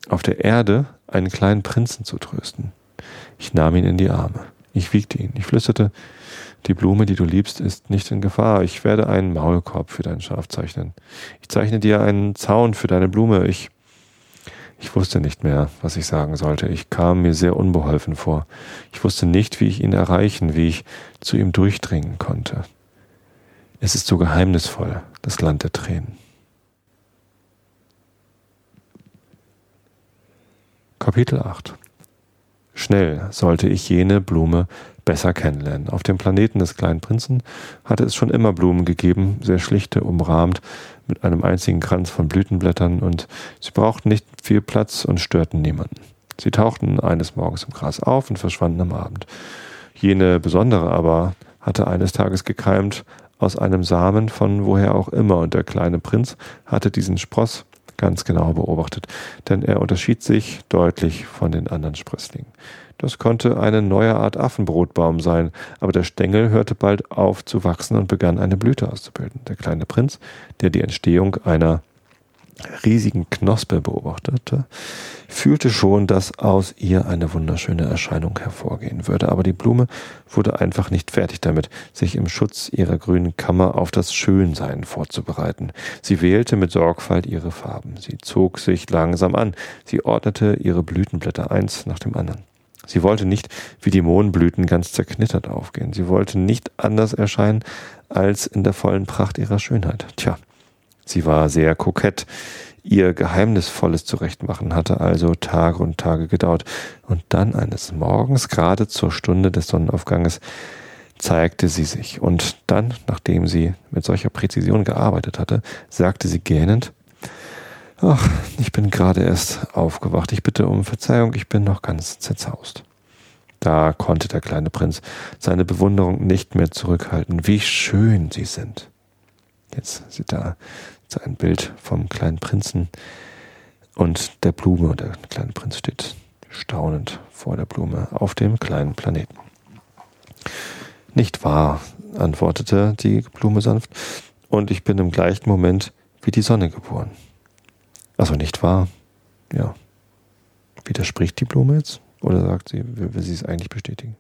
S1: auf der Erde, einen kleinen Prinzen zu trösten. Ich nahm ihn in die Arme. Ich wiegte ihn. Ich flüsterte, die Blume, die du liebst, ist nicht in Gefahr. Ich werde einen Maulkorb für dein Schaf zeichnen. Ich zeichne dir einen Zaun für deine Blume. Ich ich wusste nicht mehr, was ich sagen sollte. Ich kam mir sehr unbeholfen vor. Ich wusste nicht, wie ich ihn erreichen, wie ich zu ihm durchdringen konnte. Es ist so geheimnisvoll, das Land der Tränen. Kapitel 8 Schnell sollte ich jene Blume besser kennenlernen. Auf dem Planeten des kleinen Prinzen hatte es schon immer Blumen gegeben, sehr schlichte, umrahmt mit einem einzigen Kranz von Blütenblättern und sie brauchten nicht viel Platz und störten niemanden. Sie tauchten eines Morgens im Gras auf und verschwanden am Abend. Jene besondere aber hatte eines Tages gekeimt aus einem Samen von woher auch immer und der kleine Prinz hatte diesen Spross ganz genau beobachtet, denn er unterschied sich deutlich von den anderen Sprösslingen. Das konnte eine neue Art Affenbrotbaum sein, aber der Stängel hörte bald auf zu wachsen und begann eine Blüte auszubilden. Der kleine Prinz, der die Entstehung einer riesigen Knospe beobachtete, fühlte schon, dass aus ihr eine wunderschöne Erscheinung hervorgehen würde, aber die Blume wurde einfach nicht fertig damit, sich im Schutz ihrer grünen Kammer auf das Schönsein vorzubereiten. Sie wählte mit Sorgfalt ihre Farben, sie zog sich langsam an, sie ordnete ihre Blütenblätter eins nach dem anderen. Sie wollte nicht wie die Mohnblüten ganz zerknittert aufgehen. Sie wollte nicht anders erscheinen als in der vollen Pracht ihrer Schönheit. Tja, sie war sehr kokett. Ihr geheimnisvolles Zurechtmachen hatte also Tage und Tage gedauert. Und dann eines Morgens, gerade zur Stunde des Sonnenaufganges, zeigte sie sich. Und dann, nachdem sie mit solcher Präzision gearbeitet hatte, sagte sie gähnend, Ach, ich bin gerade erst aufgewacht. Ich bitte um Verzeihung, ich bin noch ganz zerzaust. Da konnte der kleine Prinz seine Bewunderung nicht mehr zurückhalten. Wie schön sie sind. Jetzt sieht er ein Bild vom kleinen Prinzen und der Blume. Und der kleine Prinz steht staunend vor der Blume auf dem kleinen Planeten. Nicht wahr, antwortete die Blume sanft, und ich bin im gleichen Moment wie die Sonne geboren. Also nicht wahr? Ja. Widerspricht die Blume jetzt? Oder sagt sie, will, will sie es eigentlich bestätigen?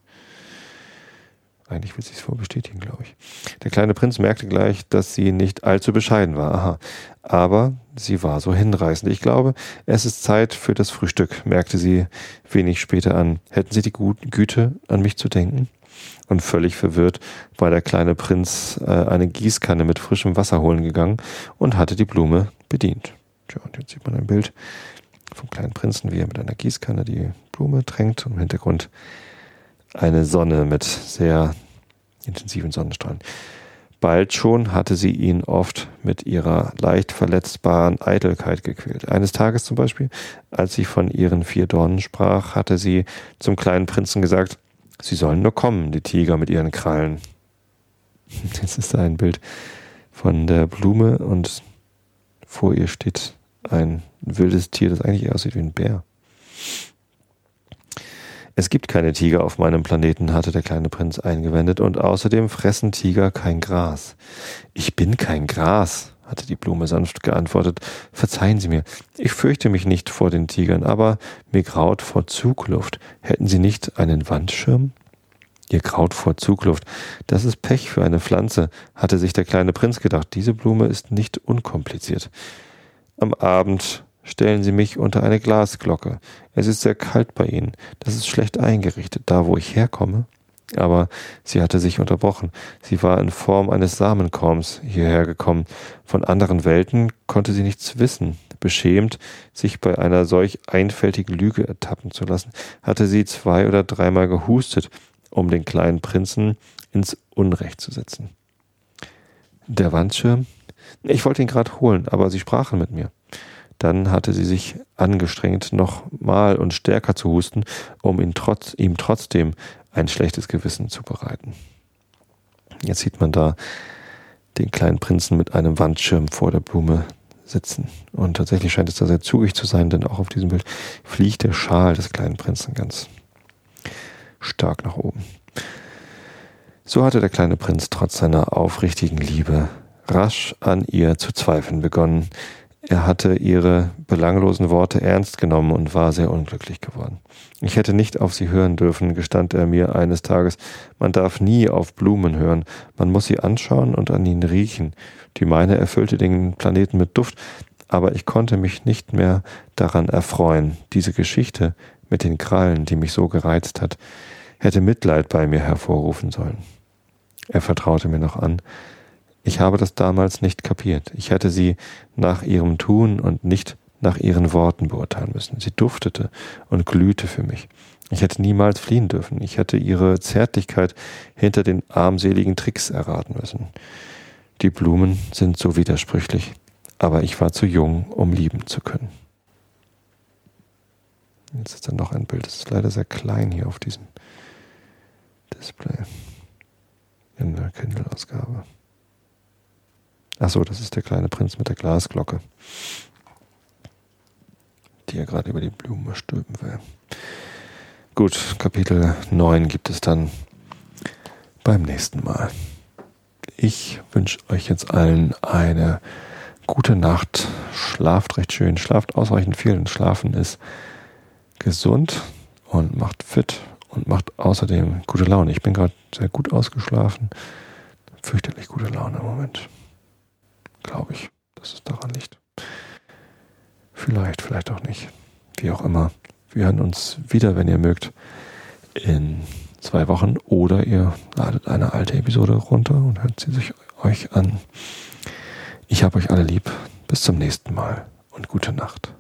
S1: Eigentlich will sie es voll bestätigen, glaube ich. Der kleine Prinz merkte gleich, dass sie nicht allzu bescheiden war. Aha. Aber sie war so hinreißend. Ich glaube, es ist Zeit für das Frühstück, merkte sie wenig später an. Hätten Sie die Güte, an mich zu denken? Und völlig verwirrt war der kleine Prinz äh, eine Gießkanne mit frischem Wasser holen gegangen und hatte die Blume bedient. Tja, und jetzt sieht man ein Bild vom kleinen Prinzen, wie er mit einer Gießkanne die Blume tränkt und im Hintergrund eine Sonne mit sehr intensiven Sonnenstrahlen. Bald schon hatte sie ihn oft mit ihrer leicht verletzbaren Eitelkeit gequält. Eines Tages zum Beispiel, als sie von ihren vier Dornen sprach, hatte sie zum kleinen Prinzen gesagt, sie sollen nur kommen, die Tiger mit ihren Krallen. Jetzt ist da ein Bild von der Blume und vor ihr steht ein wildes Tier, das eigentlich eher aussieht wie ein Bär. Es gibt keine Tiger auf meinem Planeten, hatte der kleine Prinz eingewendet, und außerdem fressen Tiger kein Gras. Ich bin kein Gras, hatte die Blume sanft geantwortet. Verzeihen Sie mir, ich fürchte mich nicht vor den Tigern, aber mir graut vor Zugluft. Hätten Sie nicht einen Wandschirm? Ihr graut vor Zugluft. Das ist Pech für eine Pflanze, hatte sich der kleine Prinz gedacht. Diese Blume ist nicht unkompliziert. Am Abend Stellen Sie mich unter eine Glasglocke. Es ist sehr kalt bei Ihnen. Das ist schlecht eingerichtet, da wo ich herkomme. Aber sie hatte sich unterbrochen. Sie war in Form eines Samenkorns hierher gekommen. Von anderen Welten konnte sie nichts wissen. Beschämt, sich bei einer solch einfältigen Lüge ertappen zu lassen, hatte sie zwei oder dreimal gehustet, um den kleinen Prinzen ins Unrecht zu setzen. Der Wandschirm? Ich wollte ihn gerade holen, aber sie sprachen mit mir. Dann hatte sie sich angestrengt, nochmal und stärker zu husten, um ihn trotz, ihm trotzdem ein schlechtes Gewissen zu bereiten. Jetzt sieht man da den kleinen Prinzen mit einem Wandschirm vor der Blume sitzen. Und tatsächlich scheint es da sehr zugig zu sein, denn auch auf diesem Bild fliegt der Schal des kleinen Prinzen ganz stark nach oben. So hatte der kleine Prinz trotz seiner aufrichtigen Liebe rasch an ihr zu zweifeln begonnen. Er hatte ihre belanglosen Worte ernst genommen und war sehr unglücklich geworden. Ich hätte nicht auf sie hören dürfen, gestand er mir eines Tages. Man darf nie auf Blumen hören, man muss sie anschauen und an ihnen riechen. Die meine erfüllte den Planeten mit Duft, aber ich konnte mich nicht mehr daran erfreuen. Diese Geschichte mit den Krallen, die mich so gereizt hat, hätte Mitleid bei mir hervorrufen sollen. Er vertraute mir noch an, ich habe das damals nicht kapiert. Ich hätte sie nach ihrem Tun und nicht nach ihren Worten beurteilen müssen. Sie duftete und glühte für mich. Ich hätte niemals fliehen dürfen. Ich hätte ihre Zärtlichkeit hinter den armseligen Tricks erraten müssen. Die Blumen sind so widersprüchlich, aber ich war zu jung, um lieben zu können. Jetzt ist dann noch ein Bild, das ist leider sehr klein hier auf diesem Display in der Kindle-Ausgabe. Achso, das ist der kleine Prinz mit der Glasglocke, die er gerade über die Blumen stülpen will. Gut, Kapitel 9 gibt es dann beim nächsten Mal. Ich wünsche euch jetzt allen eine gute Nacht. Schlaft recht schön, schlaft ausreichend viel und schlafen ist gesund und macht fit und macht außerdem gute Laune. Ich bin gerade sehr gut ausgeschlafen. Fürchterlich gute Laune im Moment glaube ich, dass es daran liegt. Vielleicht, vielleicht auch nicht. Wie auch immer. Wir hören uns wieder, wenn ihr mögt, in zwei Wochen oder ihr ladet eine alte Episode runter und hört sie sich euch an. Ich habe euch alle lieb. Bis zum nächsten Mal und gute Nacht.